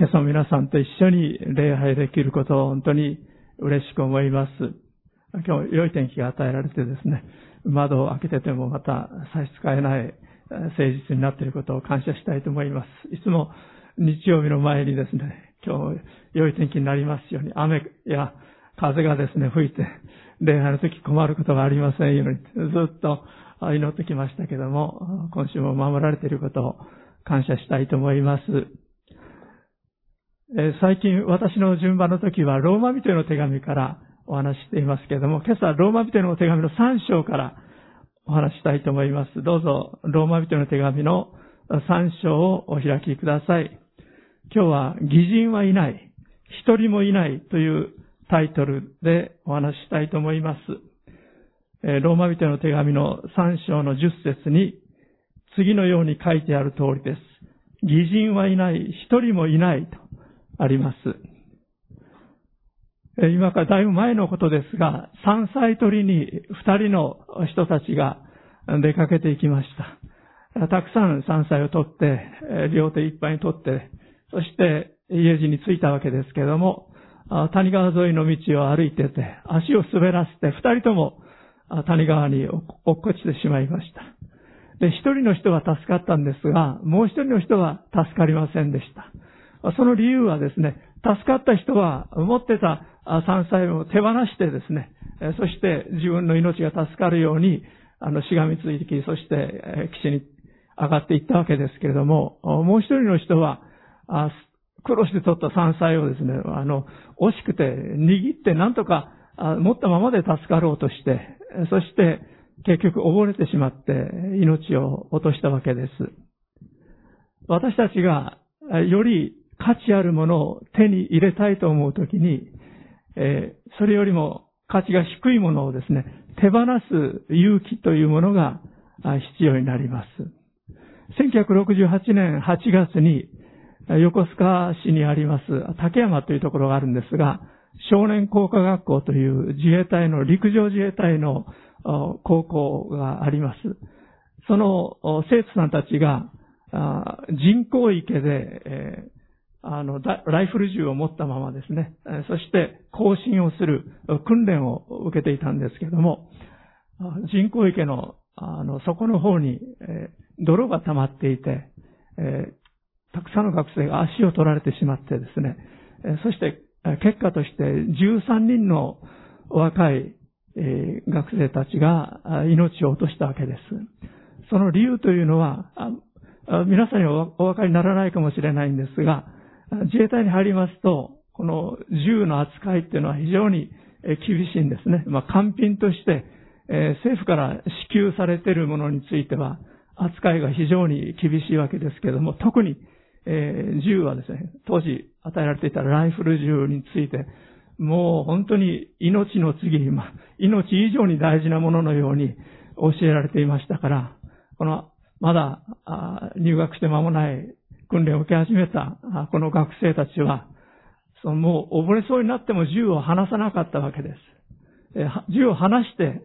今朝皆さんと一緒に礼拝できることを本当に嬉しく思います。今日良い天気が与えられてですね、窓を開けててもまた差し支えない誠実になっていることを感謝したいと思います。いつも日曜日の前にですね、今日良い天気になりますように、雨や風がですね、吹いて、礼拝の時困ることがありませんように、ずっと祈ってきましたけども、今週も守られていることを感謝したいと思います。最近私の順番の時はローマ人への手紙からお話ししていますけれども、今朝ローマ人への手紙の3章からお話したいと思います。どうぞ、ローマ人への手紙の3章をお開きください。今日は、偽人はいない、一人もいないというタイトルでお話ししたいと思います。ローマ人への手紙の3章の10節に、次のように書いてある通りです。偽人はいない、一人もいないとあります。今からだいぶ前のことですが、山菜採りに二人の人たちが出かけていきました。たくさん山菜を取って、両手いっぱいに取って、そして家路に着いたわけですけども、谷川沿いの道を歩いてて、足を滑らせて、二人とも谷川に落っこちてしまいました。で、一人の人は助かったんですが、もう一人の人は助かりませんでした。その理由はですね、助かった人は持ってた山菜を手放してですね、そして自分の命が助かるように、あの、しがみついてき、そして岸に上がっていったわけですけれども、もう一人の人は、苦労して取った山菜をですね、あの、惜しくて握ってなんとか持ったままで助かろうとして、そして結局溺れてしまって命を落としたわけです。私たちがより価値あるものを手に入れたいと思うときに、えー、それよりも価値が低いものをですね、手放す勇気というものが必要になります。1968年8月に横須賀市にあります竹山というところがあるんですが、少年工科学校という自衛隊の陸上自衛隊の高校があります。その生徒さんたちが人工池で、あの、ライフル銃を持ったままですね、そして行進をする訓練を受けていたんですけども、人工池の、あの、底の方に、泥が溜まっていて、え、たくさんの学生が足を取られてしまってですね、えそして結果として13人の若い、え、学生たちが命を落としたわけです。その理由というのは、皆さんにお分かりにならないかもしれないんですが、自衛隊に入りますと、この銃の扱いっていうのは非常に厳しいんですね。まあ、官品として、え、政府から支給されているものについては、扱いが非常に厳しいわけですけれども、特に、え、銃はですね、当時与えられていたライフル銃について、もう本当に命の次、ま、命以上に大事なもののように教えられていましたから、この、まだ入学して間もない訓練を受け始めたこの学生たちは、そのもう溺れそうになっても銃を離さなかったわけです。銃を離して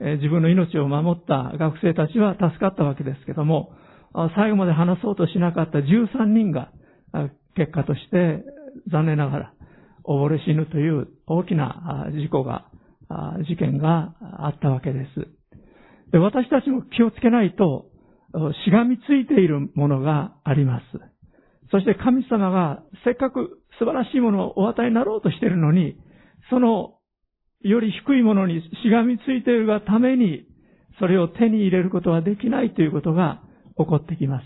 自分の命を守った学生たちは助かったわけですけども、最後まで離そうとしなかった13人が結果として残念ながら溺れ死ぬという大きな事故が、事件があったわけです。で私たちも気をつけないとしがみついているものがあります。そして神様がせっかく素晴らしいものをお与えになろうとしているのに、そのより低いものにしがみついているがために、それを手に入れることはできないということが起こってきます。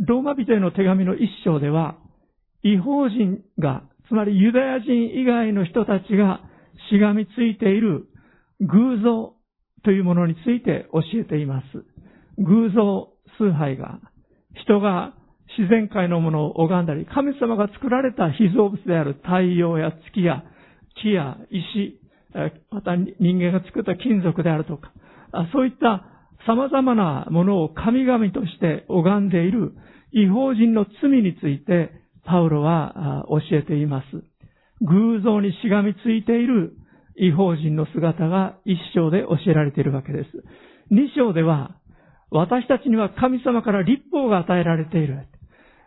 ローマ人への手紙の一章では、違法人が、つまりユダヤ人以外の人たちがしがみついている偶像というものについて教えています。偶像崇拝が、人が自然界のものを拝んだり、神様が作られた被造物である太陽や月や木や石、また人間が作った金属であるとか、そういった様々なものを神々として拝んでいる違法人の罪についてパウロは教えています。偶像にしがみついている違法人の姿が一章で教えられているわけです。二章では私たちには神様から立法が与えられている。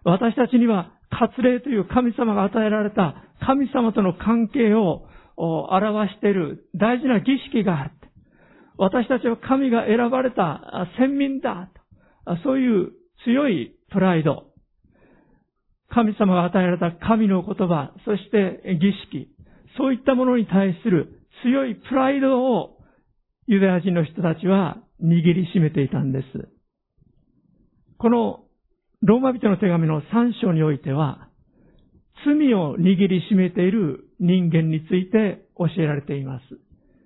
私たちには割礼という神様が与えられた神様との関係を表している大事な儀式がある。私たちは神が選ばれた先民だ。そういう強いプライド。神様が与えられた神の言葉、そして儀式。そういったものに対する強いプライドをユダヤ人の人たちは握りしめていたんです。このローマ人の手紙の3章においては、罪を握りしめている人間について教えられています。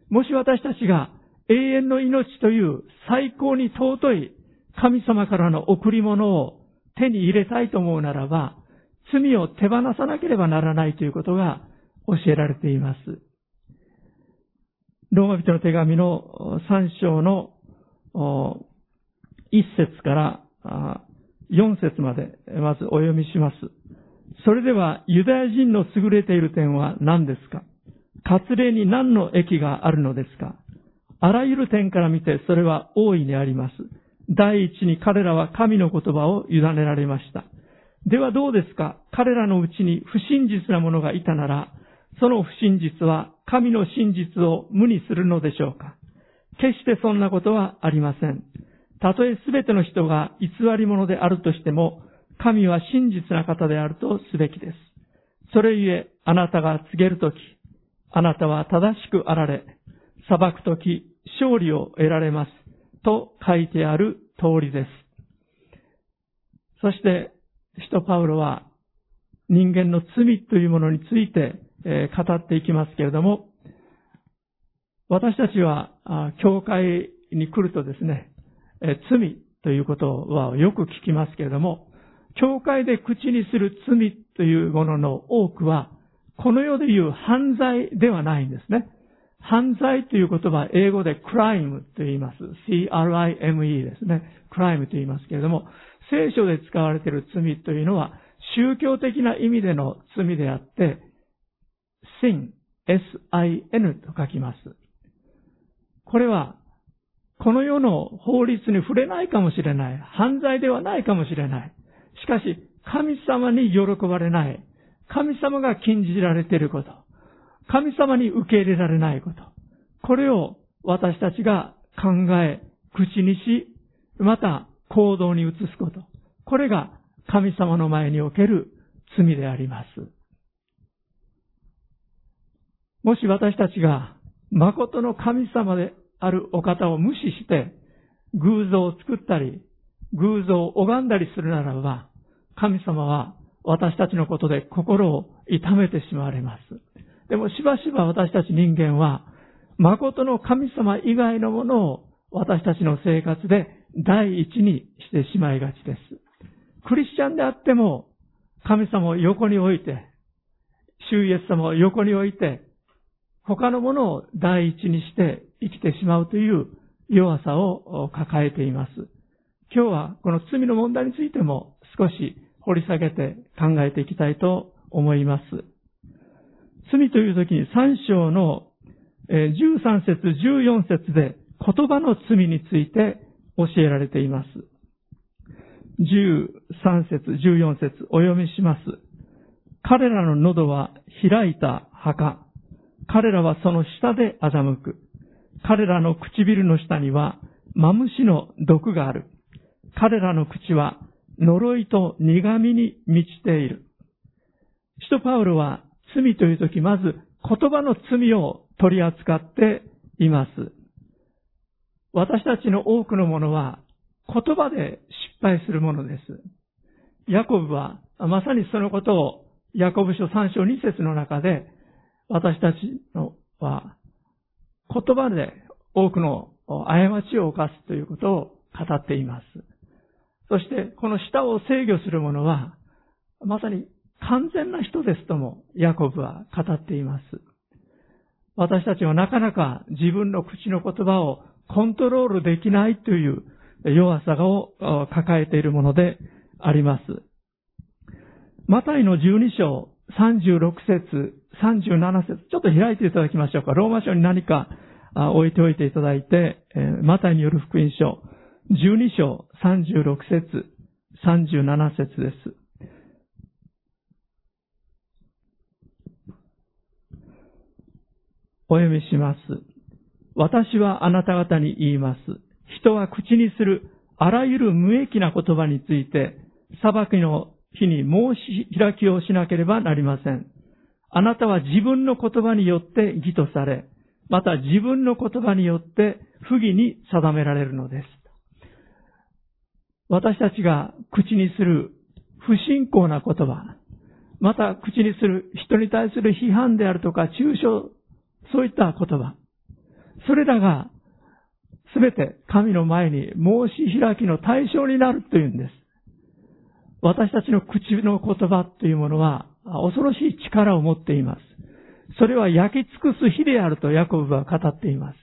もし私たちが永遠の命という最高に尊い神様からの贈り物を手に入れたいと思うならば、罪を手放さなければならないということが教えられています。ローマ人の手紙の3章の1節から4節までまずお読みします。それではユダヤ人の優れている点は何ですか？割礼に何の益があるのですか？あらゆる点から見てそれは大いにあります。第一に彼らは神の言葉を委ねられました。ではどうですか？彼らのうちに不真実な者がいたなら、その不真実は神の真実を無にするのでしょうか？決してそんなことはありません。たとえすべての人が偽り者であるとしても、神は真実な方であるとすべきです。それゆえ、あなたが告げるとき、あなたは正しくあられ、裁くとき、勝利を得られます。と書いてある通りです。そして、使徒パウロは、人間の罪というものについて、語っていきますけれども、私たちは、教会に来るとですね、罪ということはよく聞きますけれども、教会で口にする罪というものの多くは、この世でいう犯罪ではないんですね。犯罪という言葉英語で crime と言います。c-r-i-m-e ですね。crime と言いますけれども、聖書で使われている罪というのは宗教的な意味での罪であって、sin, s-i-n と書きます。これはこの世の法律に触れないかもしれない。犯罪ではないかもしれない。しかし、神様に喜ばれない。神様が禁じられていること。神様に受け入れられないこと。これを私たちが考え、口にし、また行動に移すこと。これが神様の前における罪であります。もし私たちが誠の神様であるお方を無視して、偶像を作ったり、偶像を拝んだりするならば、神様は私たちのことで心を痛めてしまわれます。でもしばしば私たち人間は、誠の神様以外のものを私たちの生活で第一にしてしまいがちです。クリスチャンであっても、神様を横に置いて、主イエス様を横に置いて、他のものを第一にして生きてしまうという弱さを抱えています。今日はこの罪の問題についても少し掘り下げて考えていきたいと思います。罪という時に3章の13節14節で言葉の罪について教えられています。13節14節お読みします。彼らの喉は開いた墓。彼らはその下で欺く。彼らの唇の下にはマムシの毒がある。彼らの口は呪いと苦味に満ちている。使徒パウロは罪というとき、まず言葉の罪を取り扱っています。私たちの多くのものは言葉で失敗するものです。ヤコブはまさにそのことをヤコブ書3章2節の中で私たちのは言葉で多くの過ちを犯すということを語っています。そしてこの舌を制御する者はまさに完全な人ですともヤコブは語っています。私たちはなかなか自分の口の言葉をコントロールできないという弱さを抱えているものであります。マタイの12章36節37節、ちょっと開いていただきましょうか。ローマ書に何か置いておいていただいて、マタイによる福音書、12章36節、37節です。お読みします。私はあなた方に言います。人は口にするあらゆる無益な言葉について、裁きの日に申し開きをしなければなりません。あなたは自分の言葉によって義とされ、また自分の言葉によって不義に定められるのです。私たちが口にする不信仰な言葉、また口にする人に対する批判であるとか抽象、そういった言葉、それらがすべて神の前に申し開きの対象になるというんです。私たちの口の言葉というものは恐ろしい力を持っています。それは焼き尽くす火であるとヤコブは語っています。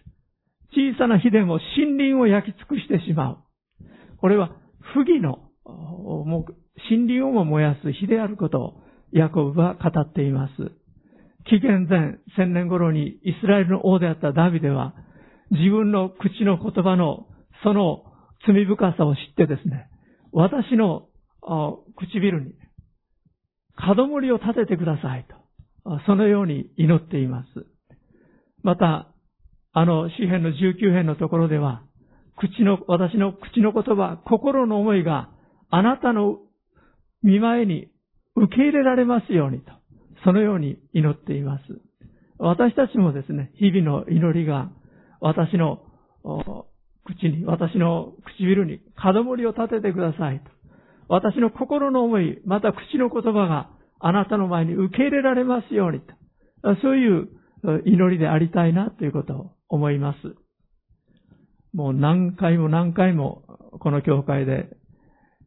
小さな火でも森林を焼き尽くしてしまう。これは不義の森林をも燃やす火であることをヤコブは語っています。紀元前千年頃にイスラエルの王であったダビデは自分の口の言葉のその罪深さを知ってですね、私の唇に門森を立ててくださいと、そのように祈っています。また、あの、詩篇の19編のところでは、口の、私の口の言葉、心の思いがあなたの見前に受け入れられますようにと、そのように祈っています。私たちもですね、日々の祈りが私の口に、私の唇に門森を立ててくださいと。私の心の思い、また口の言葉があなたの前に受け入れられますようにと。そういう祈りでありたいなということを思います。もう何回も何回もこの教会で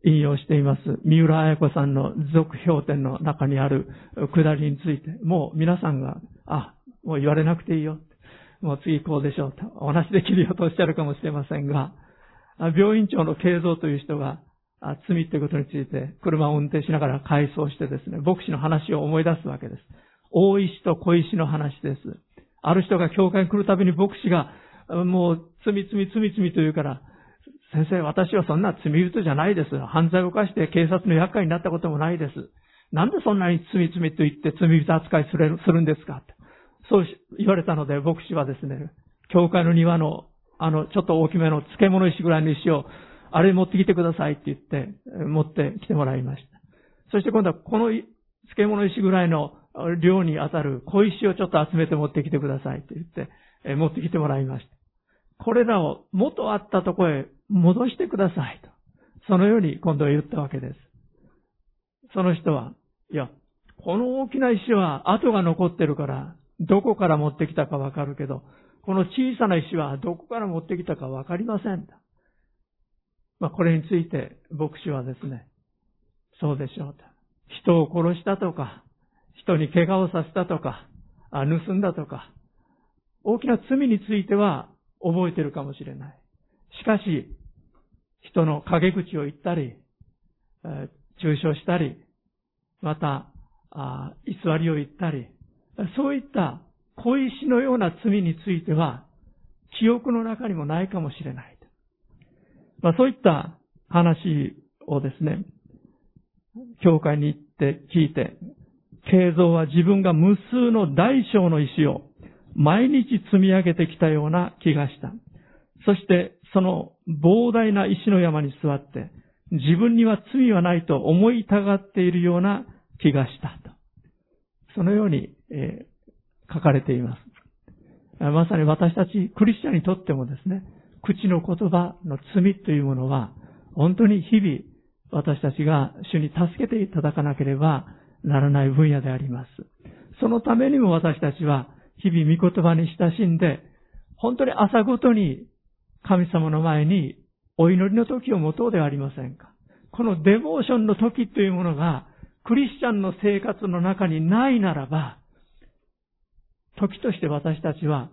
引用しています。三浦彩子さんの続評点の中にあるくだりについて、もう皆さんが、あ、もう言われなくていいよ。もう次こうでしょうと。お話できるよとおっしゃるかもしれませんが、病院長の慶三という人が罪ということについて車を運転しながら回想してですね、牧師の話を思い出すわけです。大石と小石の話です。ある人が教会に来るたびに牧師が、もう罪罪罪罪と言うから、先生、私はそんな罪人じゃないです。犯罪を犯して警察の厄介になったこともないです。なんでそんなに罪罪と言って罪人扱いするするんですか？そう言われたので、牧師はですね、教会の庭の、あの、ちょっと大きめの漬物石ぐらいの石をあれ持ってきてくださいって言って、持ってきてもらいました。そして今度はこの漬物石ぐらいの量に当たる小石をちょっと集めて持ってきてくださいって言って、持ってきてもらいました。これらを元あったとこへ戻してくださいと。そのように今度は言ったわけです。その人は、いや、この大きな石は跡が残ってるから、どこから持ってきたかわかるけど、この小さな石はどこから持ってきたかわかりません。まあ、これについて牧師はですね、そうでしょうと。人を殺したとか、人に怪我をさせたとか、盗んだとか、大きな罪については覚えてるかもしれない。しかし、人の陰口を言ったり、中傷したり、また、偽りを言ったり、そういった小石のような罪については、記憶の中にもないかもしれない。まあ、そういった話をですね、教会に行って聞いて、慶三は自分が無数の大小の石を毎日積み上げてきたような気がした。そしてその膨大な石の山に座って、自分には罪はないと思いたがっているような気がしたと。そのように、えー、書かれています。まさに私たちクリスチャンにとってもですね、口の言葉の罪というものは、本当に日々私たちが主に助けていただかなければならない分野であります。そのためにも私たちは日々御言葉に親しんで、本当に朝ごとに神様の前にお祈りの時を持とうではありませんか。このデボーションの時というものがクリスチャンの生活の中にないならば、時として私たちは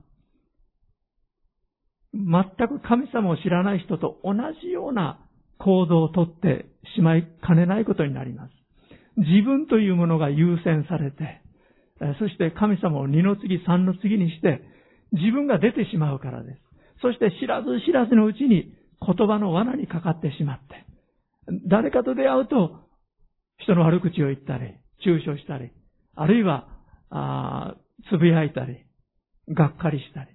全く神様を知らない人と同じような行動をとってしまいかねないことになります。自分というものが優先されて、そして神様を二の次三の次にして、自分が出てしまうからです。そして知らず知らずのうちに言葉の罠にかかってしまって、誰かと出会うと人の悪口を言ったり、中傷したり、あるいは、つぶやいたり、がっかりしたり、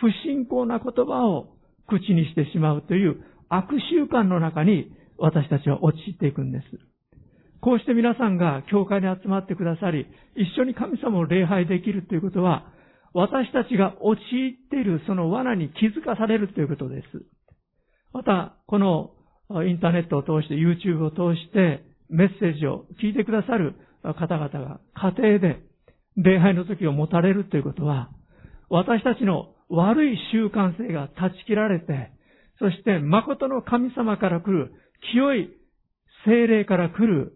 不信仰な言葉を口にしてしまうという悪習慣の中に私たちは陥っていくんです。こうして皆さんが教会に集まってくださり、一緒に神様を礼拝できるということは、私たちが陥っているその罠に気づかされるということです。また、このインターネットを通して、YouTube を通してメッセージを聞いてくださる方々が家庭で礼拝の時を持たれるということは、私たちの悪い習慣性が断ち切られて、そして誠の神様から来る、清い精霊から来る、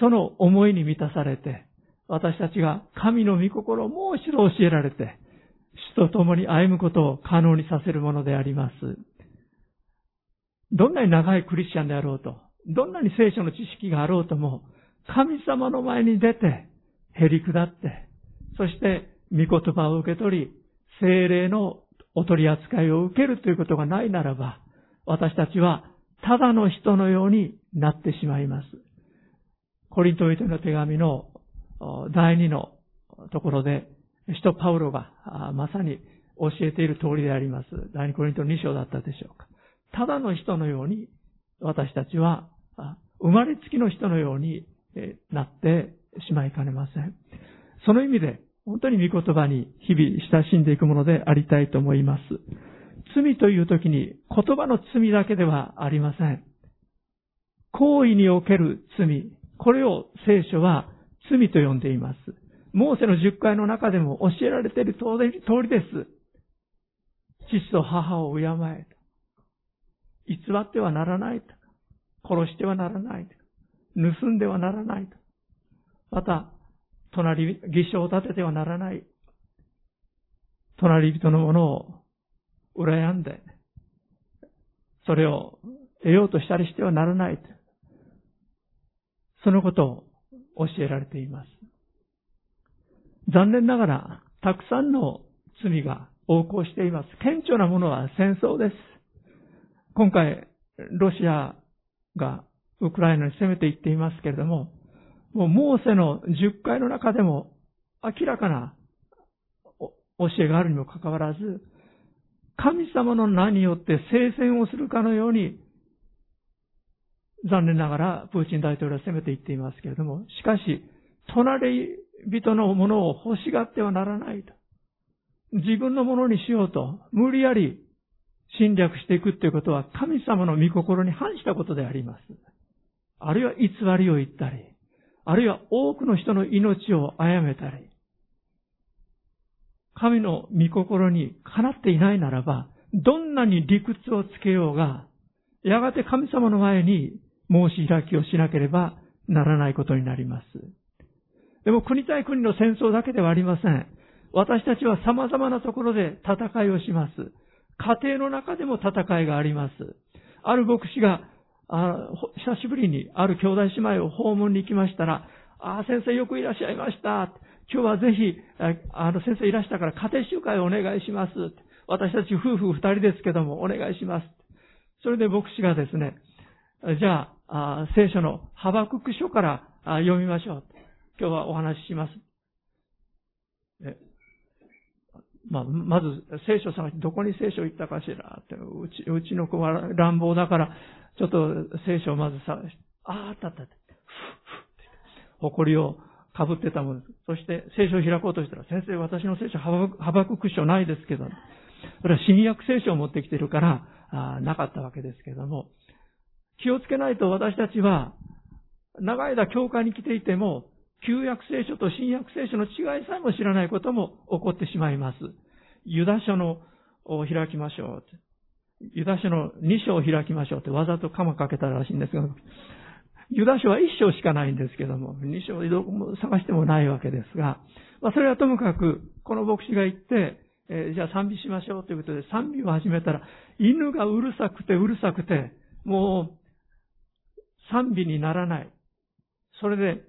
その思いに満たされて、私たちが神の御心をもう一度教えられて、主と共に歩むことを可能にさせるものであります。どんなに長いクリスチャンであろうと、どんなに聖書の知識があろうとも、神様の前に出て、へり下って、そして御言葉を受け取り、精霊のお取り扱いを受けるということがないならば、私たちはただの人のようになってしまいます。コリント人の手紙の第二のところで、使徒パウロがまさに教えている通りであります。第二コリント2章だったでしょうか。ただの人のように私たちは生まれつきの人のようになってしまいかねません。その意味で本当に御言葉に日々親しんでいくものでありたいと思います。罪という時に言葉の罪だけではありません。行為における罪、これを聖書は罪と呼んでいます。モーセの十回の中でも教えられている通りです。父と母を敬え。偽ってはならない。殺してはならない。盗んではならない。また、隣、偽証を立ててはならない。隣人のものを羨んで、それを得ようとしたりしてはならない。そのことを教えられています。残念ながら、たくさんの罪が横行しています。顕著なものは戦争です。今回、ロシアがウクライナに攻めていっていますけれども、もうモーセの10回の中でも明らかな教えがあるにもかかわらず、神様の名によって聖戦をするかのように、残念ながらプーチン大統領は攻めていっていますけれども、しかし、隣人のものを欲しがってはならないと。自分のものにしようと、無理やり侵略していくということは神様の御心に反したことであります。あるいは偽りを言ったり、あるいは多くの人の命を殺めたり、神の御心にかなっていないならば、どんなに理屈をつけようが、やがて神様の前に申し開きをしなければならないことになります。でも国対国の戦争だけではありません。私たちは様々なところで戦いをします。家庭の中でも戦いがあります。ある牧師があ久しぶりにある兄弟姉妹を訪問に行きましたら、ああ、先生よくいらっしゃいました。今日はぜひ、あの先生いらしたから家庭集会をお願いします。私たち夫婦二人ですけどもお願いします。それで牧師がですね、じゃあ、聖書のハバクク書から読みましょう。今日はお話しします。まあ、まず聖書探してどこに聖書行ったかしらって、うち、うちの子は乱暴だから、ちょっと聖書をまず探して、ああ、あったあったって、ふっふって、誇りをかぶってたものです。そして聖書を開こうとしたら、先生私の聖書、ハバクク書ないですけど、それは新約聖書を持ってきてるから、あなかったわけですけども、気をつけないと私たちは、長い間教会に来ていても、旧約聖書と新約聖書の違いさえも知らないことも起こってしまいます。ユダ書のを開きましょう。ユダ書の2章を開きましょうってわざと鎌かけたらしいんですが、ユダ書は1章しかないんですけども、2章どこも探してもないわけですが、まあそれはともかく、この牧師が言って、えー、じゃあ賛美しましょうということで賛美を始めたら、犬がうるさくてうるさくて、もう賛美にならない。それで、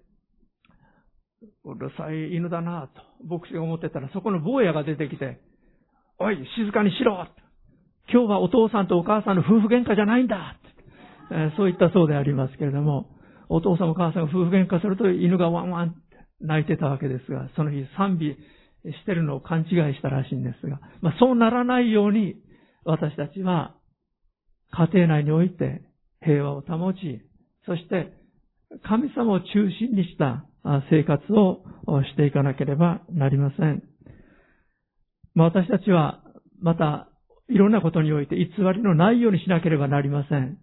うるさい犬だなと、牧師が思ってたら、そこの坊やが出てきて、おい、静かにしろ今日はお父さんとお母さんの夫婦喧嘩じゃないんだえそういったそうでありますけれども、お父さんお母さんが夫婦喧嘩すると犬がワンワン泣いてたわけですが、その日賛美してるのを勘違いしたらしいんですが、まあ、そうならないように私たちは家庭内において平和を保ち、そして神様を中心にした生活をしていかなければなりません。まあ、私たちはまたいろんなことにおいて偽りのないようにしなければなりません。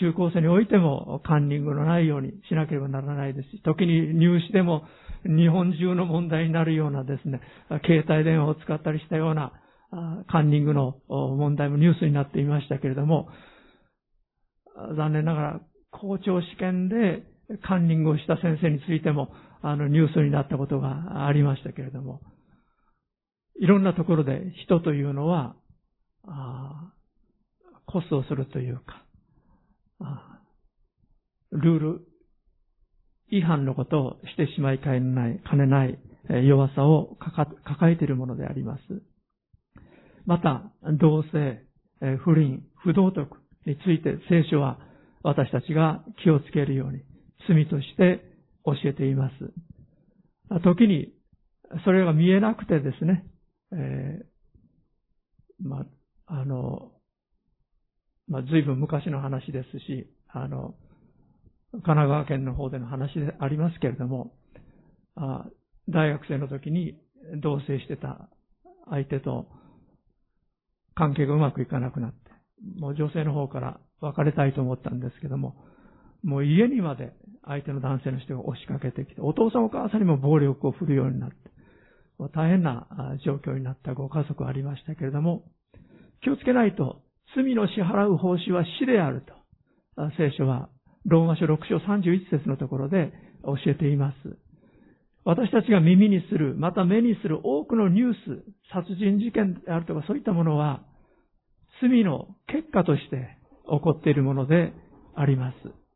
中高生においてもカンニングのないようにしなければならないですし、時に入試でも日本中の問題になるようなですね、携帯電話を使ったりしたようなカンニングの問題もニュースになっていましたけれども、残念ながら校長試験でカンニングをした先生についてもあのニュースになったことがありましたけれども、いろんなところで人というのは、あコスをするというか、ルール違反のことをしてしまいかねない、兼ねない弱さを抱えているものであります。また、同性、不倫、不道徳について聖書は私たちが気をつけるように罪として教えています。時にそれが見えなくてですね、えー、まあ、の、まあ、随分昔の話ですし、あの、神奈川県の方での話でありますけれども、あ大学生の時に同棲してた相手と関係がうまくいかなくなって、もう女性の方から別れたいと思ったんですけども、もう家にまで相手の男性の人が押しかけてきて、お父さんお母さんにも暴力を振るようになって、大変な状況になったご家族ありましたけれども、気をつけないと罪の支払う報酬は死であると、聖書はローマ書6章31節のところで教えています。私たちが耳にする、また目にする多くのニュース、殺人事件であるとかそういったものは、罪の結果として起こっているものであります。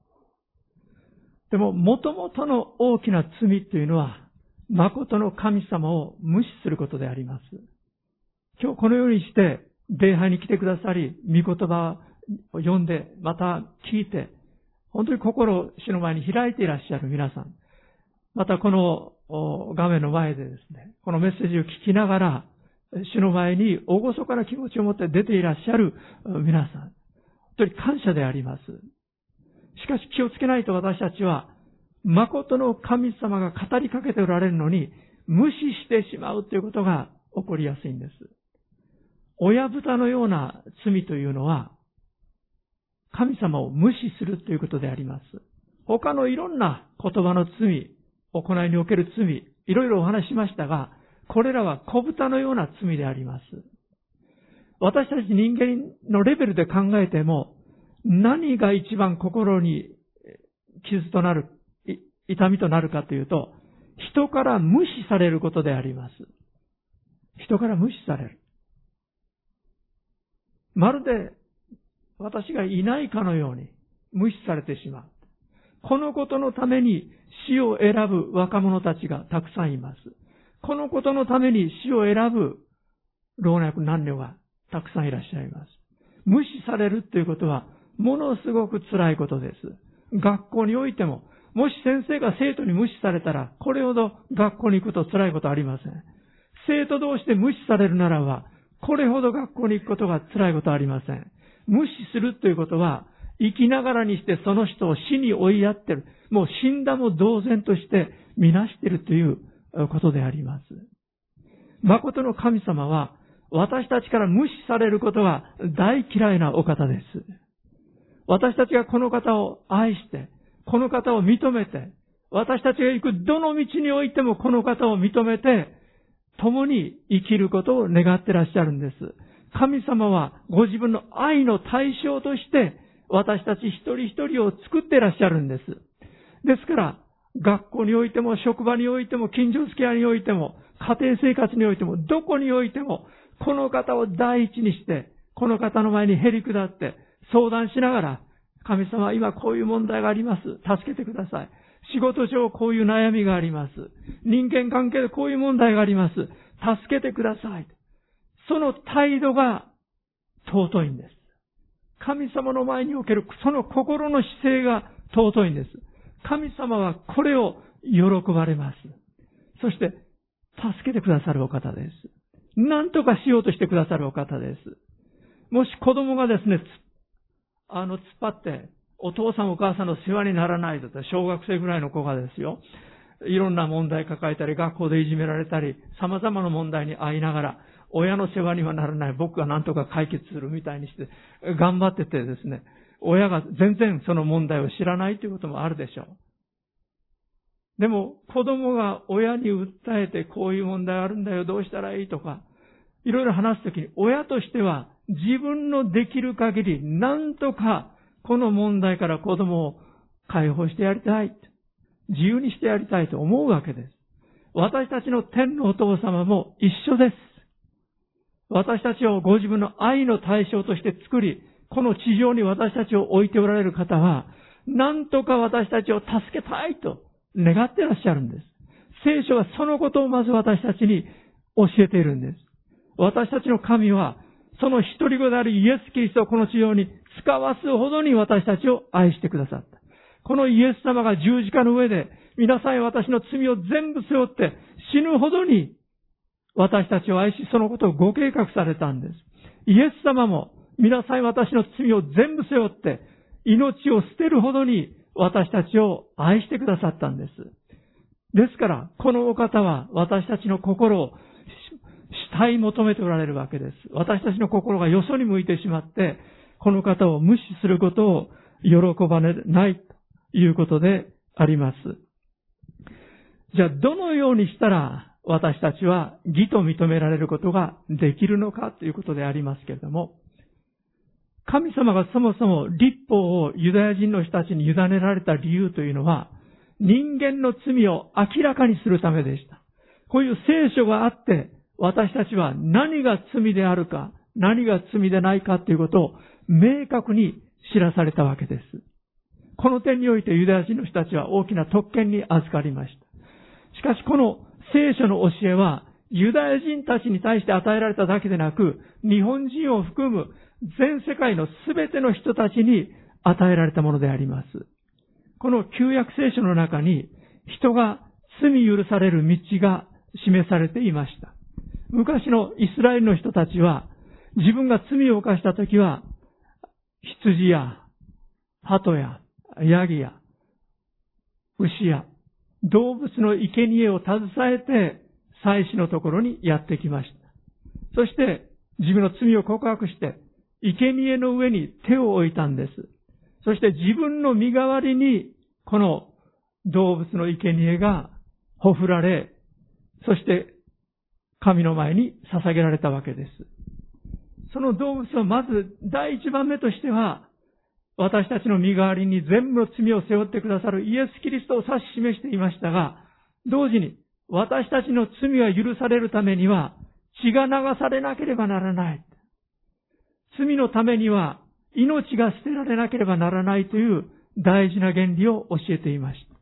でも、元々の大きな罪というのは、誠の神様を無視することであります。今日このようにして、礼拝に来てくださり、御言葉を読んで、また聞いて、本当に心を主の前に開いていらっしゃる皆さん。またこの画面の前でですね、このメッセージを聞きながら、主の前に大ごかな気持ちを持って出ていらっしゃる皆さん。本当に感謝であります。しかし気をつけないと私たちは、誠の神様が語りかけておられるのに、無視してしまうということが起こりやすいんです。親豚のような罪というのは、神様を無視するということであります。他のいろんな言葉の罪、行いにおける罪、いろいろお話しましたが、これらは小豚のような罪であります。私たち人間のレベルで考えても、何が一番心に傷となる、痛みとなるかというと、人から無視されることであります。人から無視される。まるで私がいないかのように無視されてしまう。このことのために死を選ぶ若者たちがたくさんいます。このことのために死を選ぶ老若男女がたくさんいらっしゃいます。無視されるということはものすごく辛いことです。学校においても、もし先生が生徒に無視されたら、これほど学校に行くと辛いことありません。生徒同士で無視されるならば、これほど学校に行くことが辛いことありません。無視するということは、生きながらにしてその人を死に追いやってる。もう死んだも同然としてみなしてるということであります。誠の神様は、私たちから無視されることが大嫌いなお方です。私たちがこの方を愛して、この方を認めて、私たちが行くどの道においてもこの方を認めて、共に生きることを願ってらっしゃるんです。神様はご自分の愛の対象として私たち一人一人を作ってらっしゃるんです。ですから、学校においても、職場においても、近所付き合いにおいても、家庭生活においても、どこにおいても、この方を第一にして、この方の前にへり下って相談しながら、神様、今こういう問題があります。助けてください。仕事上こういう悩みがあります。人間関係でこういう問題があります。助けてください。その態度が尊いんです。神様の前におけるその心の姿勢が尊いんです。神様はこれを喜ばれます。そして、助けてくださるお方です。何とかしようとしてくださるお方です。もし子供がですね、あの、突っ張って、お父さんお母さんの世話にならないと小学生ぐらいの子がですよ、いろんな問題抱えたり、学校でいじめられたり、様々な問題に遭いながら、親の世話にはならない、僕が何とか解決するみたいにして、頑張っててですね、親が全然その問題を知らないということもあるでしょう。でも、子供が親に訴えて、こういう問題あるんだよ、どうしたらいいとか、いろいろ話すときに、親としては自分のできる限り、なんとか、この問題から子供を解放してやりたい。自由にしてやりたいと思うわけです。私たちの天のお父様も一緒です。私たちをご自分の愛の対象として作り、この地上に私たちを置いておられる方は、なんとか私たちを助けたいと願ってらっしゃるんです。聖書はそのことをまず私たちに教えているんです。私たちの神は、その一人子であるイエス・キリストをこの地上に使わすほどに私たちを愛してくださった。このイエス様が十字架の上で、皆さん私の罪を全部背負って死ぬほどに私たちを愛し、そのことをご計画されたんです。イエス様も皆さん私の罪を全部背負って命を捨てるほどに私たちを愛してくださったんです。ですから、このお方は私たちの心を慕い求めておられるわけです。私たちの心がよそに向いてしまって、この方を無視することを喜ばないということであります。じゃあ、どのようにしたら私たちは義と認められることができるのかということでありますけれども、神様がそもそも立法をユダヤ人の人たちに委ねられた理由というのは、人間の罪を明らかにするためでした。こういう聖書があって、私たちは何が罪であるか、何が罪でないかということを明確に知らされたわけです。この点においてユダヤ人の人たちは大きな特権に預かりました。しかしこの聖書の教えは、ユダヤ人たちに対して与えられただけでなく、日本人を含む全世界の全ての人たちに与えられたものであります。この旧約聖書の中に人が罪許される道が示されていました。昔のイスラエルの人たちは自分が罪を犯した時は羊や鳩やヤギや牛や動物の生贄を携えて祭司のところにやってきました。そして自分の罪を告白して生贄の上に手を置いたんです。そして自分の身代わりに、この動物の生贄がほふられ、そして神の前に捧げられたわけです。その動物はまず第一番目としては、私たちの身代わりに全部の罪を背負ってくださるイエス・キリストを指し示していましたが、同時に私たちの罪が許されるためには血が流されなければならない。罪のためには命が捨てられなければならないという大事な原理を教えていました。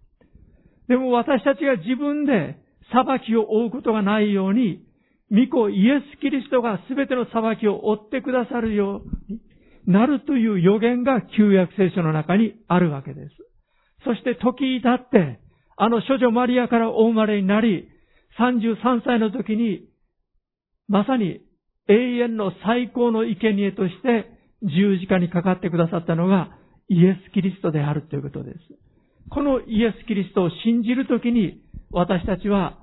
でも私たちが自分で裁きを負うことがないように、御子イエス・キリストが全ての裁きを負ってくださるようになるという予言が旧約聖書の中にあるわけです。そして時至って、あの処女マリアからお生まれになり、33歳の時に、まさに永遠の最高の生贄として十字架にかかってくださったのがイエス・キリストであるということです。このイエス・キリストを信じるときに私たちは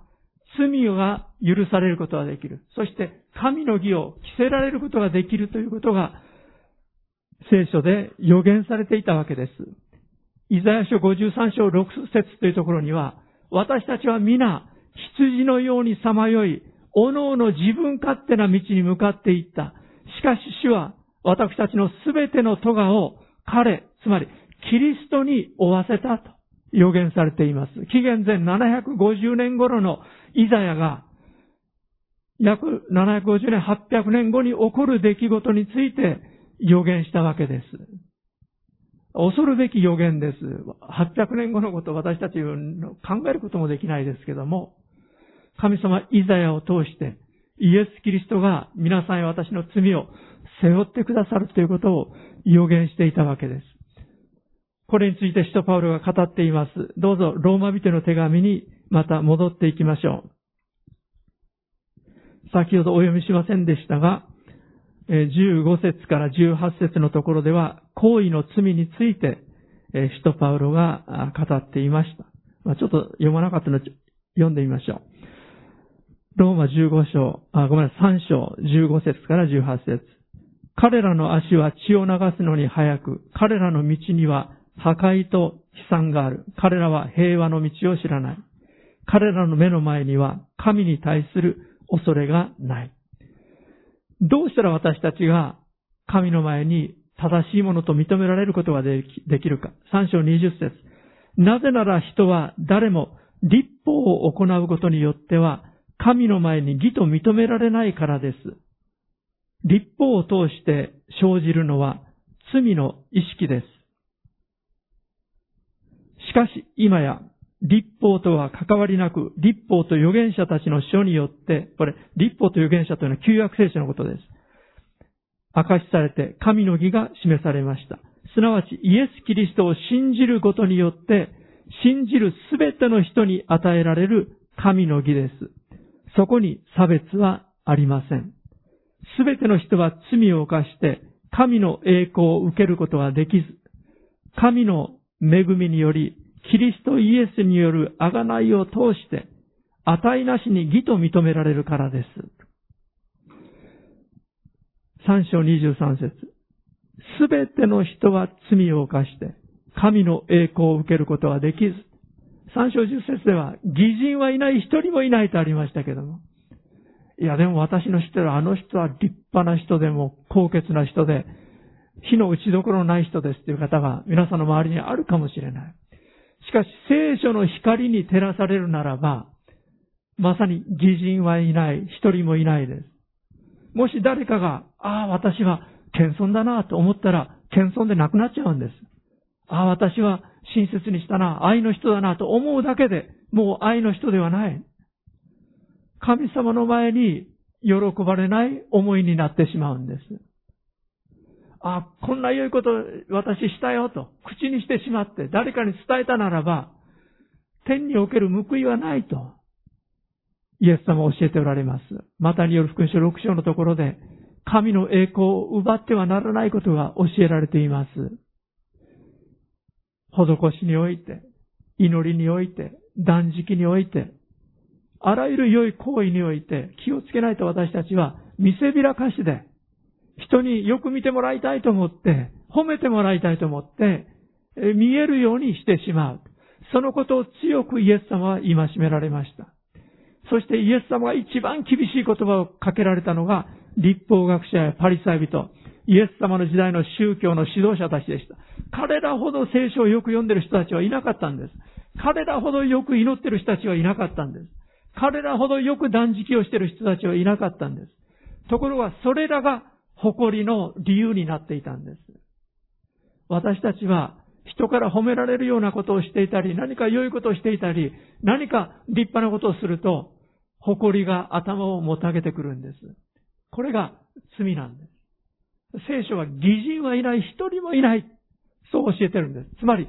罪が許されることができる。そして神の義を着せられることができるということが聖書で予言されていたわけです。イザヤ書53章6節というところには私たちは皆羊のようにさまよいおのおの自分勝手な道に向かっていった。しかし主は私たちのすべての咎を彼、つまりキリストに負わせたと予言されています。紀元前750年頃のイザヤが約750年、800年後に起こる出来事について予言したわけです。恐るべき予言です。800年後のこと私たち考えることもできないですけども、神様イザヤを通して、イエス・キリストが皆さんや私の罪を背負ってくださるということを予言していたわけです。これについて使徒パウロが語っています。どうぞローマ人の手紙にまた戻っていきましょう。先ほどお読みしませんでしたが、15節から18節のところでは、行為の罪について、使徒パウロが語っていました。ちょっと読まなかったので読んでみましょう。ローマ15章、あ、ごめんなさい、3章15節から18節彼らの足は血を流すのに早く、彼らの道には破壊と悲惨がある。彼らは平和の道を知らない。彼らの目の前には神に対する恐れがない。どうしたら私たちが神の前に正しいものと認められることができるか。3章20節なぜなら人は誰も立法を行うことによっては神の前に義と認められないからです。立法を通して生じるのは罪の意識です。しかし今や立法とは関わりなく、立法と預言者たちの書によって、これ、立法と預言者というのは旧約聖書のことです。明かしされて神の義が示されました。すなわちイエス・キリストを信じることによって、信じるすべての人に与えられる神の義です。そこに差別はありません。すべての人は罪を犯して神の栄光を受けることができず、神の恵みによりキリストイエスによる贖いを通して、値なしに義と認められるからです。三章二十三節すべての人は罪を犯して、神の栄光を受けることはできず、三章十節では、義人はいない、一人もいないとありましたけども。いや、でも私の知ってるあの人は立派な人でも、高潔な人で、火の打ちどころのない人ですっていう方が皆さんの周りにあるかもしれない。しかし聖書の光に照らされるならば、まさに義人はいない、一人もいないです。もし誰かが、ああ、私は謙遜だなと思ったら、謙遜でなくなっちゃうんです。ああ、私は親切にしたな、愛の人だなと思うだけで、もう愛の人ではない。神様の前に喜ばれない思いになってしまうんです。あ、こんな良いこと私したよと、口にしてしまって誰かに伝えたならば、天における報いはないと、イエス様は教えておられます。またによる福音書6章のところで、神の栄光を奪ってはならないことが教えられています。施しにおいて、祈りにおいて、断食において、あらゆる良い行為において気をつけないと私たちは見せびらかしで、人によく見てもらいたいと思って、褒めてもらいたいと思って、見えるようにしてしまう。そのことを強くイエス様は戒められました。そしてイエス様が一番厳しい言葉をかけられたのが、立法学者やパリサイ人、イエス様の時代の宗教の指導者たちでした。彼らほど聖書をよく読んでる人たちはいなかったんです。彼らほどよく祈ってる人たちはいなかったんです。彼らほどよく断食をしてる人たちはいなかったんです。ところが、それらが誇りの理由になっていたんです。私たちは人から褒められるようなことをしていたり、何か良いことをしていたり、何か立派なことをすると、誇りが頭をもたげてくるんです。これが罪なんです。聖書は義人はいない、一人もいない。そう教えてるんです。つまり、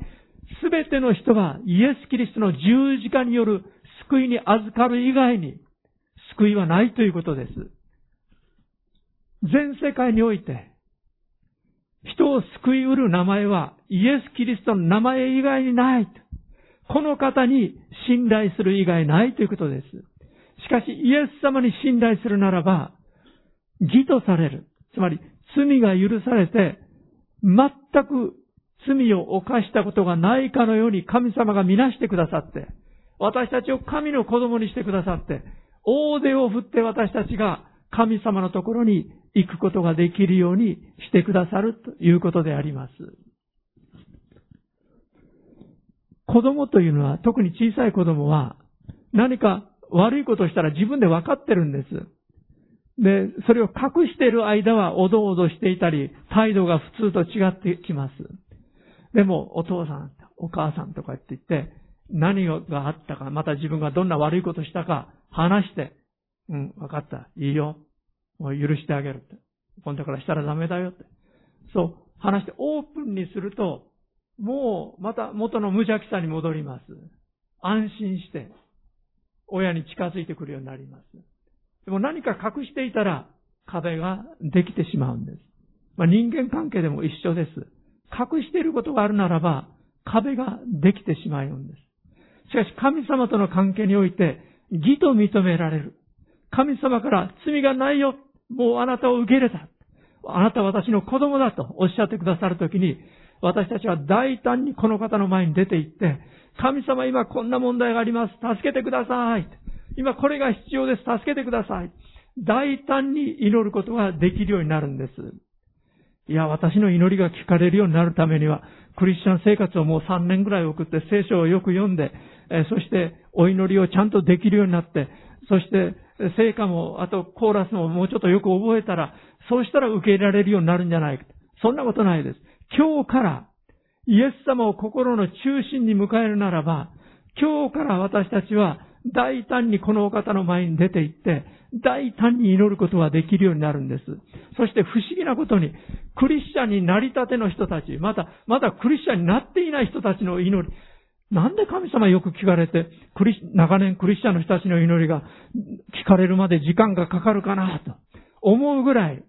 すべての人がイエス・キリストの十字架による救いに預かる以外に救いはないということです。全世界において、人を救いうる名前はイエス・キリストの名前以外にない。この方に信頼する以外ないということです。しかし、イエス様に信頼するならば、義とされる。つまり、罪が許されて、全く罪を犯したことがないかのように神様がみなしてくださって、私たちを神の子供にしてくださって、大手を振って私たちが神様のところに行くことができるようにしてくださるということであります。子供というのは、特に小さい子供は、何か悪いことをしたら自分で分かってるんです。で、それを隠している間はおどおどしていたり、態度が普通と違ってきます。でも、お父さん、お母さんとかって言って、何があったか、また自分がどんな悪いことしたか話して、うん、分かった。いいよ。もう許してあげるって。今度からしたらダメだよって。そう、話してオープンにすると、もうまた元の無邪気さに戻ります。安心して、親に近づいてくるようになります。でも何か隠していたら壁ができてしまうんです。まあ、人間関係でも一緒です。隠していることがあるならば壁ができてしまうんです。しかし神様との関係において義と認められる。神様から罪がないよ。もうあなたを受け入れた。あなたは私の子供だとおっしゃってくださるときに、私たちは大胆にこの方の前に出て行って、神様今こんな問題があります。助けてください。今これが必要です。助けてください。大胆に祈ることができるようになるんです。いや、私の祈りが聞かれるようになるためには、クリスチャン生活をもう3年ぐらい送って聖書をよく読んで、えそしてお祈りをちゃんとできるようになって、そして聖歌も、あとコーラスももうちょっとよく覚えたら、そうしたら受け入れられるようになるんじゃないか。そんなことないです。今日からイエス様を心の中心に迎えるならば、今日から私たちは大胆にこのお方の前に出て行って、大胆に祈ることができるようになるんです。そして不思議なことに、クリスチャンになりたての人たち、また、まだクリスチャンになっていない人たちの祈り、なんで神様よく聞かれて、クリ長年クリスチャンの人たちの祈りが聞かれるまで時間がかかるかなと思うぐらい、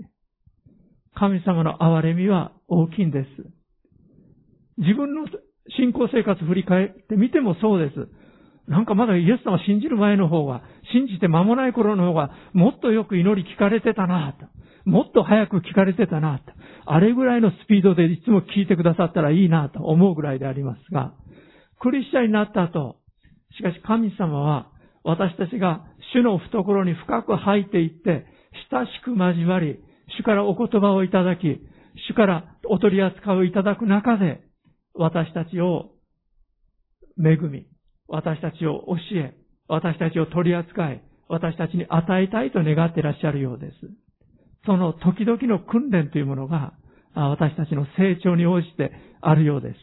神様の憐れみは大きいんです。自分の信仰生活振り返ってみてもそうです。なんかまだイエス様信じる前の方が、信じて間もない頃の方が、もっとよく祈り聞かれてたなと。もっと早く聞かれてたなと。あれぐらいのスピードでいつも聞いてくださったらいいなと思うぐらいでありますが、クリスチャンになった後、しかし神様は私たちが主の懐に深く入っていって、親しく交わり、主からお言葉をいただき、主からお取り扱いをいただく中で、私たちを恵み、私たちを教え、私たちを取り扱い、私たちに与えたいと願っていらっしゃるようです。その時々の訓練というものが、私たちの成長に応じてあるようです。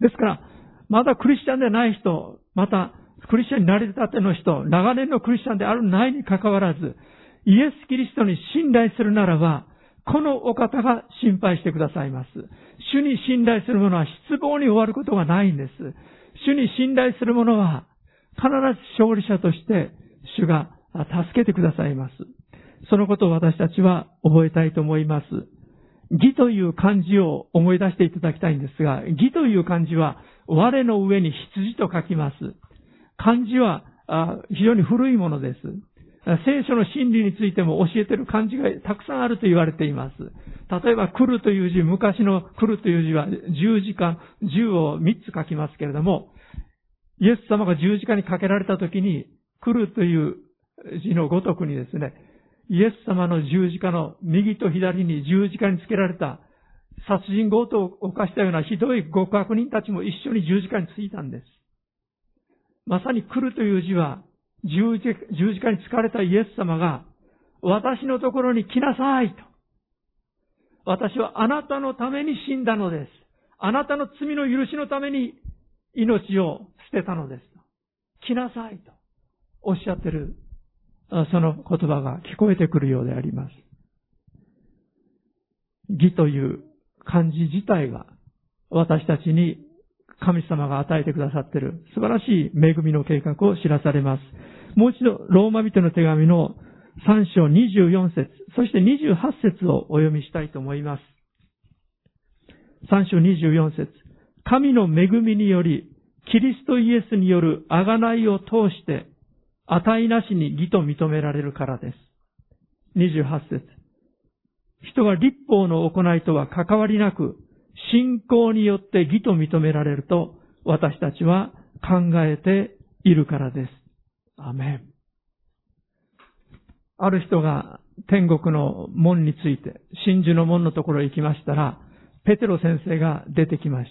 ですから、まだクリスチャンでない人、またクリスチャンになりたての人、長年のクリスチャンであるないに関わらず、イエス・キリストに信頼するならば、このお方が心配してくださいます。主に信頼する者は失望に終わることがないんです。主に信頼する者は必ず勝利者として主が助けてくださいます。そのことを私たちは覚えたいと思います。義という漢字を思い出していただきたいんですが、義という漢字は我の上に羊と書きます。漢字は非常に古いものです。聖書の真理についても教えている漢字がたくさんあると言われています。例えば、来るという字、昔の来るという字は十字架、十を三つ書きますけれども、イエス様が十字架にかけられた時に、来るという字のごとくにですね、イエス様の十字架の右と左に十字架につけられた殺人強盗を犯したようなひどい極悪人たちも一緒に十字架についたんです。まさに来るという字は十字架に疲れたイエス様が、私のところに来なさいと。私はあなたのために死んだのです。あなたの罪の許しのために命を捨てたのです。来なさいとおっしゃってる、その言葉が聞こえてくるようであります。義という漢字自体が私たちに神様が与えてくださっている素晴らしい恵みの計画を知らされます。もう一度、ローマ人の手紙の3章24節、そして28節をお読みしたいと思います。3章24節神の恵みにより、キリストイエスによる贖いを通して、値なしに義と認められるからです。28節人が立法の行いとは関わりなく、信仰によって義と認められると私たちは考えているからです。アメン。ある人が天国の門について、真珠の門のところへ行きましたら、ペテロ先生が出てきまし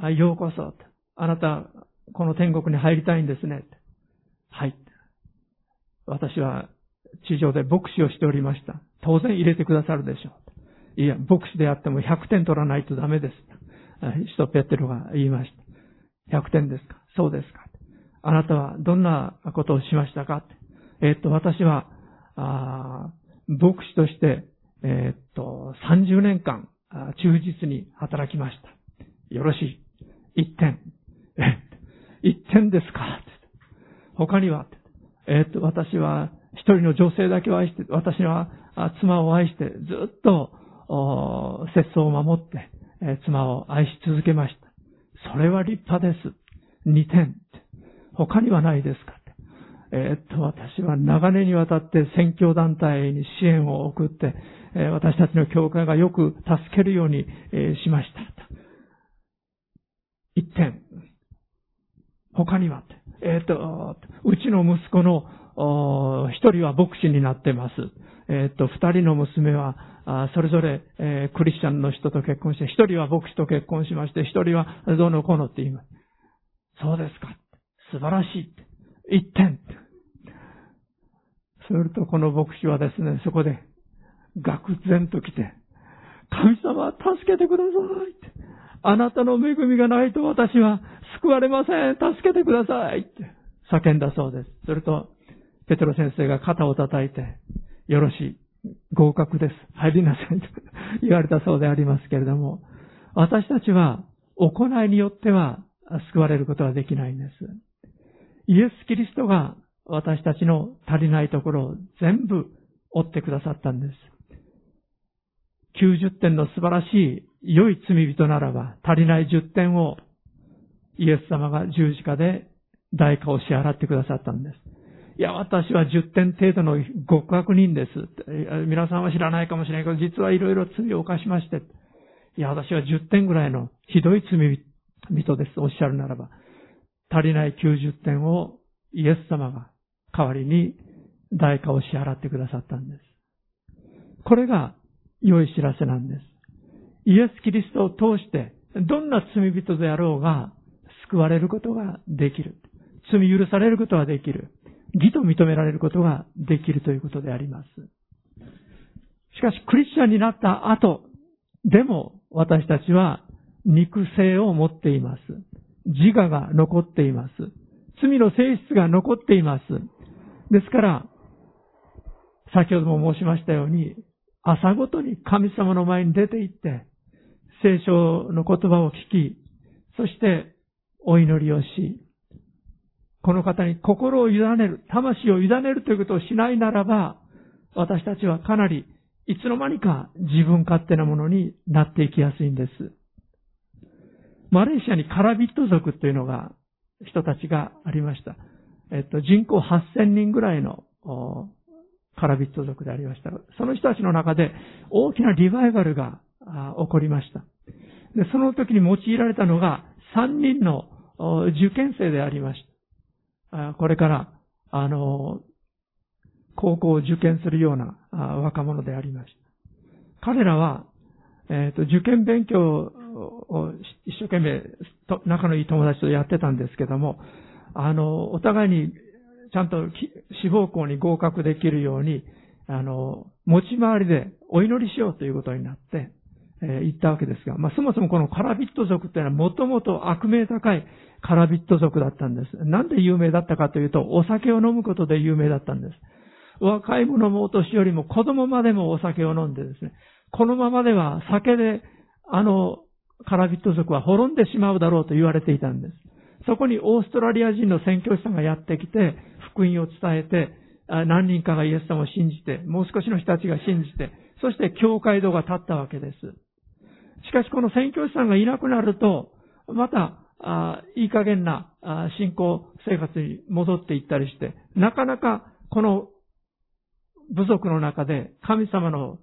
た。ようこそ。あなた、この天国に入りたいんですね。はい。私は地上で牧師をしておりました。当然入れてくださるでしょう。いや、牧師であっても100点取らないとダメです。使徒ペテロが言いました。100点ですか？そうですかあなたはどんなことをしましたか？え、っと、私は、あ牧師として、えー、っと、30年間、忠実に働きました。よろしい。1点。え、1点ですか？他には？えっと、私は一人の女性だけを愛して、私は妻を愛して、ずっと、節操を守って、妻を愛し続けました。それは立派です。二点。他にはないですかえー、っと、私は長年にわたって宣教団体に支援を送って、え、私たちの教会がよく助けるように、え、しました。一点。他には、えっと、うちの息子の一人は牧師になってます。えっと、二人の娘は、それぞれ、えクリスチャンの人と結婚して、一人は牧師と結婚しまして、一人はどうのこうのって言います。そうですか。素晴らしい。一点。するとこの牧師はですね、そこで、愕然と来て、神様、助けてください。あなたの恵みがないと私は救われません。助けてくださいって叫んだそうです。すると、ペトロ先生が肩を叩いて、よろしい。合格です。入りなさいと言われたそうでありますけれども、私たちは行いによっては救われることはできないんです。イエス・キリストが私たちの足りないところを全部追ってくださったんです。90点の素晴らしい良い罪人ならば足りない10点をイエス様が十字架で代価を支払ってくださったんです。いや、私は10点程度の極悪人です。皆さんは知らないかもしれないけど、実はいろいろ罪を犯しまして。いや、私は10点ぐらいのひどい罪人です。おっしゃるならば。足りない90点をイエス様が代わりに代価を支払ってくださったんです。これが良い知らせなんです。イエス・キリストを通して、どんな罪人であろうが救われることができる。罪許されることができる。義と認められることができるということであります。しかし、クリスチャンになった後でも私たちは肉声を持っています。自我が残っています。罪の性質が残っています。ですから、先ほども申しましたように、朝ごとに神様の前に出て行って、聖書の言葉を聞き、そしてお祈りをし、この方に心を委ねる、魂を委ねるということをしないならば、私たちはかなりいつの間にか自分勝手なものになっていきやすいんです。マレーシアにカラビット族というのが、人たちがありました。えっと、人口8000人ぐらいのカラビット族でありました。その人たちの中で大きなリバイバルが起こりました。で、その時に用いられたのが3人の受験生でありました。これから、あの、高校を受験するような若者でありました。彼らは、えっ、と、受験勉強を一生懸命と仲のいい友達とやってたんですけども、あの、お互いにちゃんと志望校に合格できるように、あの、持ち回りでお祈りしようということになって、えー、言ったわけですが、まあ、そもそもこのカラビット族っていうのはもともと悪名高いカラビット族だったんです。なんで有名だったかというと、お酒を飲むことで有名だったんです。若い者もお年寄りも子供までもお酒を飲んでですね、このままでは酒で、あの、カラビット族は滅んでしまうだろうと言われていたんです。そこにオーストラリア人の宣教師さんがやってきて、福音を伝えて、何人かがイエス様を信じて、もう少しの人たちが信じて、そして教会堂が立ったわけです。しかしこの宣教師さんがいなくなると、また、あいい加減な信仰生活に戻っていったりして、なかなかこの部族の中で神様の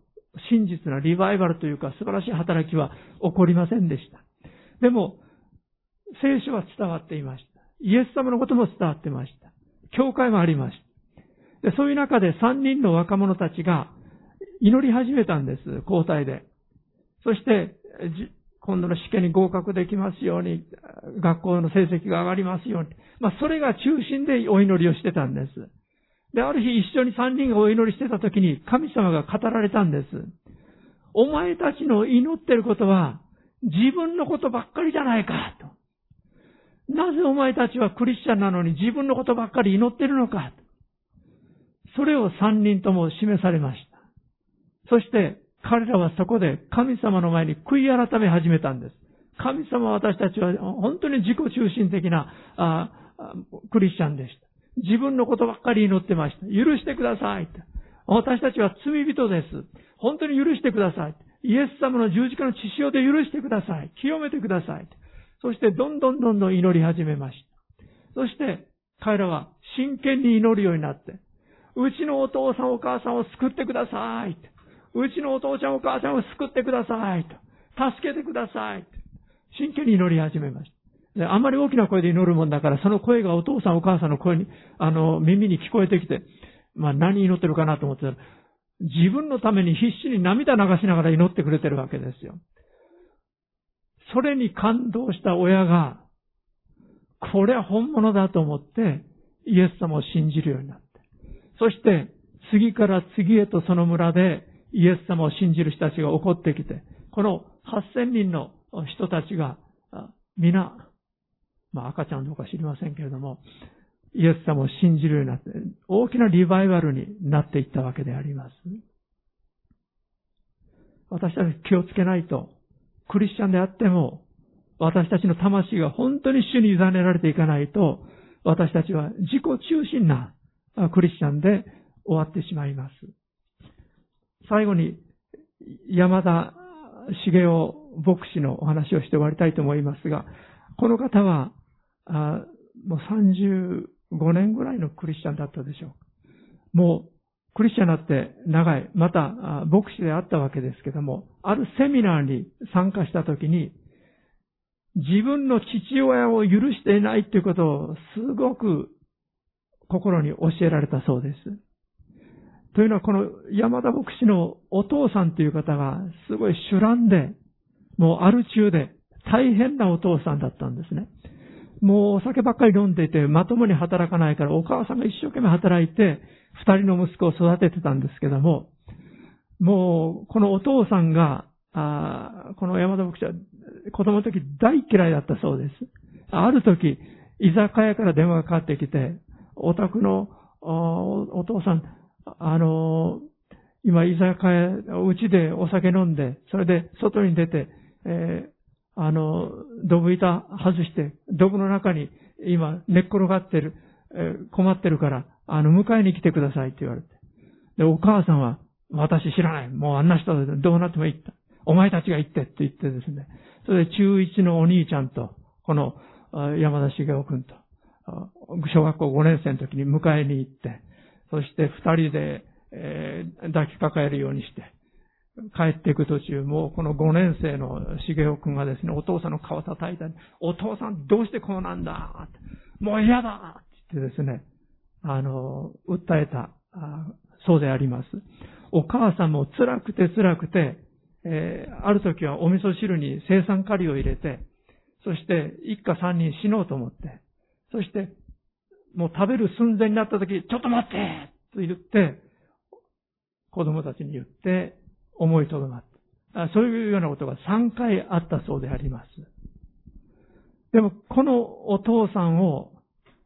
真実なリバイバルというか素晴らしい働きは起こりませんでした。でも、聖書は伝わっていました。イエス様のことも伝わってました。教会もありました。でそういう中で3人の若者たちが祈り始めたんです。交代で。そして、今度の試験に合格できますように、学校の成績が上がりますように。まあ、それが中心でお祈りをしてたんです。で、ある日一緒に3人がお祈りしてた時に神様が語られたんです。お前たちの祈ってることは自分のことばっかりじゃないか、と。なぜお前たちはクリスチャンなのに自分のことばっかり祈ってるのか。それを三人とも示されました。そして彼らはそこで神様の前に悔い改め始めたんです。神様私たちは本当に自己中心的なクリスチャンでした。自分のことばっかり祈ってました。許してください。私たちは罪人です。本当に許してください。イエス様の十字架の血潮で許してください。清めてください。そしてどんどんどんどん祈り始めました。そして彼らは真剣に祈るようになって、うちのお父さんお母さんを救ってください。うちのお父ちゃんお母さんを救ってくださいと。助けてくださいと。真剣に祈り始めました。で、あんまり大きな声で祈るもんだから、その声がお父さんお母さんの声に、あの、耳に聞こえてきて、まあ何祈ってるかなと思ってたら、自分のために必死に涙流しながら祈ってくれてるわけですよ。それに感動した親が、これは本物だと思って、イエス様を信じるようになって。そして、次から次へとその村でイエス様を信じる人たちが起こってきて、この8000人の人たちが、皆、まあ赤ちゃんどうか知りませんけれども、イエス様を信じるようになって、大きなリバイバルになっていったわけであります。私たち気をつけないと、クリスチャンであっても、私たちの魂が本当に主に委ねられていかないと、私たちは自己中心なクリスチャンで終わってしまいます。最後に、山田茂雄牧師のお話をして終わりたいと思いますが、この方は、あもう35年ぐらいのクリスチャンだったでしょう。もう、クリスチャンになって長い、また、牧師であったわけですけども、あるセミナーに参加したときに、自分の父親を許していないということをすごく心に教えられたそうです。というのはこの山田牧師のお父さんという方がすごい主乱で、もうアル中で大変なお父さんだったんですね。もうお酒ばっかり飲んでいてまともに働かないからお母さんが一生懸命働いて二人の息子を育ててたんですけども、もうこのお父さんが、この山田牧師は子供の時大嫌いだったそうです。ある時、居酒屋から電話がかかってきて、お宅のお父さん、あの、今居酒屋、うちでお酒飲んで、それで外に出て、えー、あの、ドブ板外して、ドブの中に今寝っ転がってる、えー、困ってるから、あの、迎えに来てくださいって言われて。で、お母さんは、私知らない。もうあんな人でどうなってもいいって。お前たちが行ってって言ってですね。それで中1のお兄ちゃんと、この山田茂雄君と、小学校5年生の時に迎えに行って、そして二人で、えー、抱きかかえるようにして、帰っていく途中、もうこの5年生の茂雄君がですね、お父さんの顔叩いたり、お父さんどうしてこうなんだもう嫌だって言ってですね、あの、訴えた、そうであります。お母さんも辛くて辛くて、えー、ある時はお味噌汁に生産カリを入れて、そして一家三人死のうと思って、そしてもう食べる寸前になった時、ちょっと待ってと言って、子供たちに言って思いとどまった。そういうようなことが3回あったそうであります。でも、このお父さんを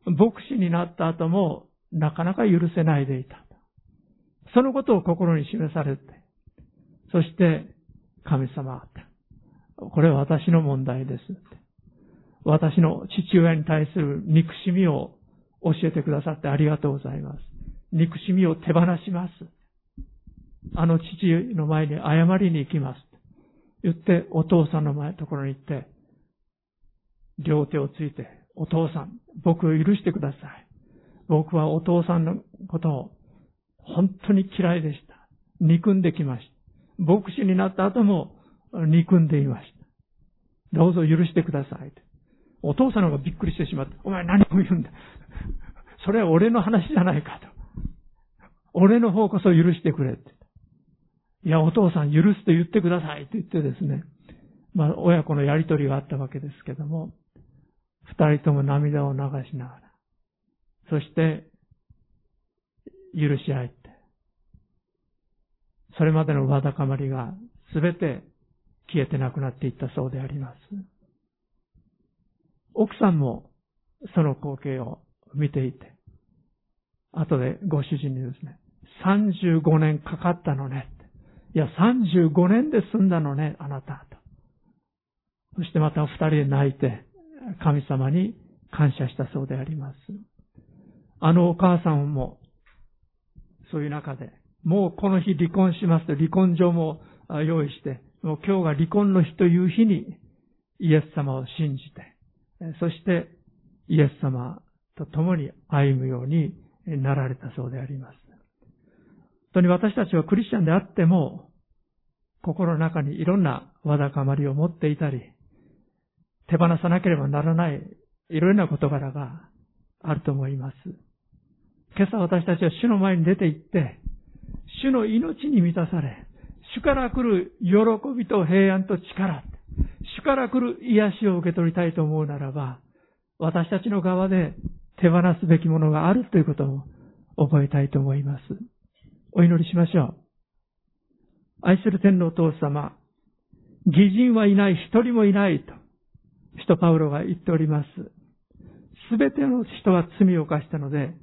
牧師になった後もなかなか許せないでいた。そのことを心に示されて、そして神様あった、これは私の問題です。私の父親に対する憎しみを教えてくださってありがとうございます。憎しみを手放します。あの父の前に謝りに行きます。言って、お父さんの前のところに行って、両手をついて、お父さん、僕を許してください。僕はお父さんのことを本当に嫌いでした。憎んできました。牧師になった後も憎んでいました。どうぞ許してください。お父さんの方がびっくりしてしまって、お前何を言うんだ。それは俺の話じゃないかと。俺の方こそ許してくれって。いや、お父さん許すと言ってくださいと言ってですね。まあ、親子のやりとりがあったわけですけども、二人とも涙を流しながら、そして、許し合えて、それまでのわだかまりがすべて消えてなくなっていったそうであります。奥さんもその光景を見ていて、後でご主人にですね、35年かかったのね。いや、35年で済んだのね、あなた。と。そしてまた二人で泣いて、神様に感謝したそうであります。あのお母さんも、そういう中で、もうこの日離婚しますと離婚状も用意して、もう今日が離婚の日という日にイエス様を信じて、そしてイエス様と共に歩むようになられたそうであります。本当に私たちはクリスチャンであっても、心の中にいろんなわだかまりを持っていたり、手放さなければならないいろいろな事柄があると思います。今朝私たちは主の前に出て行って、主の命に満たされ、主から来る喜びと平安と力、主から来る癒しを受け取りたいと思うならば、私たちの側で手放すべきものがあるということを覚えたいと思います。お祈りしましょう。愛する天皇お父様、義人はいない、一人もいないと、使徒パウロが言っております。すべての人は罪を犯したので、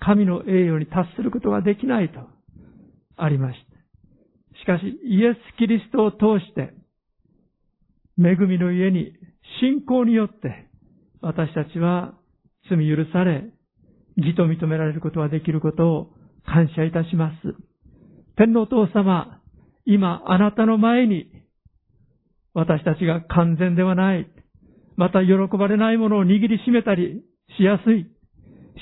神の栄誉に達することができないとありました。しかし、イエス・キリストを通して、恵みの家に信仰によって、私たちは罪許され、義と認められることができることを感謝いたします。天皇父様、今あなたの前に、私たちが完全ではない、また喜ばれないものを握りしめたりしやすい、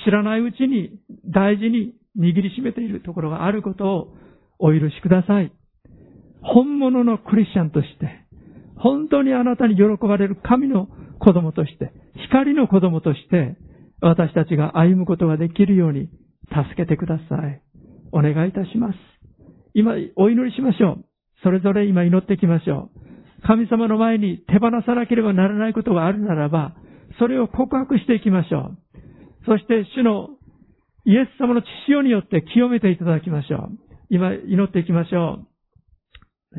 知らないうちに大事に握りしめているところがあることをお許しください。本物のクリスチャンとして、本当にあなたに喜ばれる神の子供として、光の子供として、私たちが歩むことができるように助けてください。お願いいたします。今、お祈りしましょう。それぞれ今祈っていきましょう。神様の前に手放さなければならないことがあるならば、それを告白していきましょう。そして主のイエス様の血潮によって清めていただきましょう。今祈っていきましょう。